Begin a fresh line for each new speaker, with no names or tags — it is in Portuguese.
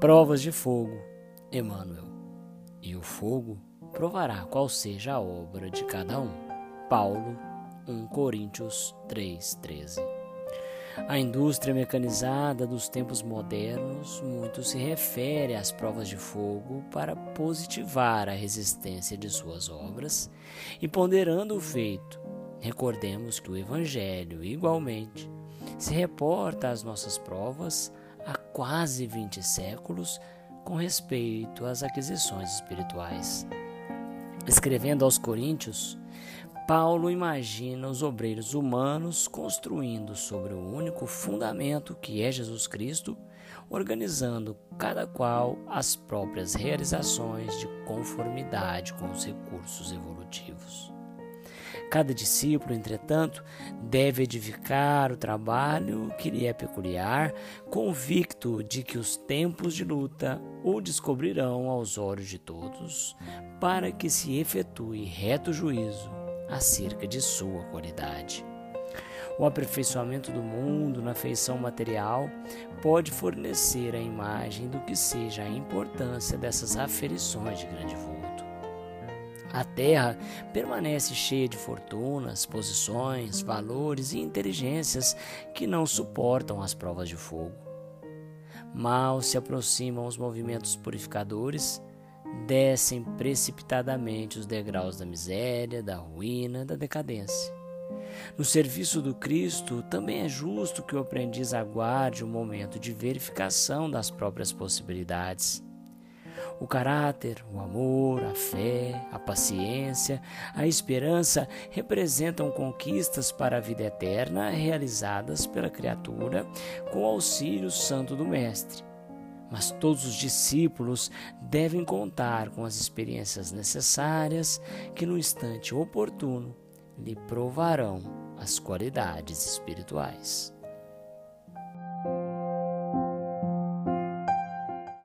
Provas de fogo, Emmanuel. E o fogo provará qual seja a obra de cada um. Paulo, 1 Coríntios 3:13. A indústria mecanizada dos tempos modernos muito se refere às provas de fogo para positivar a resistência de suas obras e ponderando o feito. Recordemos que o Evangelho, igualmente, se reporta às nossas provas há quase 20 séculos com respeito às aquisições espirituais. Escrevendo aos Coríntios, Paulo imagina os obreiros humanos construindo sobre o único fundamento que é Jesus Cristo, organizando cada qual as próprias realizações de conformidade com os recursos evolutivos. Cada discípulo, entretanto, deve edificar o trabalho que lhe é peculiar, convicto de que os tempos de luta o descobrirão aos olhos de todos, para que se efetue reto juízo acerca de sua qualidade. O aperfeiçoamento do mundo na feição material pode fornecer a imagem do que seja a importância dessas aferições de grande vulto. A Terra permanece cheia de fortunas, posições, valores e inteligências que não suportam as provas de fogo. Mal se aproximam os movimentos purificadores descem precipitadamente os degraus da miséria, da ruína, da decadência. No serviço do Cristo, também é justo que o aprendiz aguarde o um momento de verificação das próprias possibilidades. O caráter, o amor, a fé, a paciência, a esperança representam conquistas para a vida eterna realizadas pela criatura com o auxílio santo do Mestre mas todos os discípulos devem contar com as experiências necessárias que, no instante oportuno, lhe provarão as qualidades espirituais.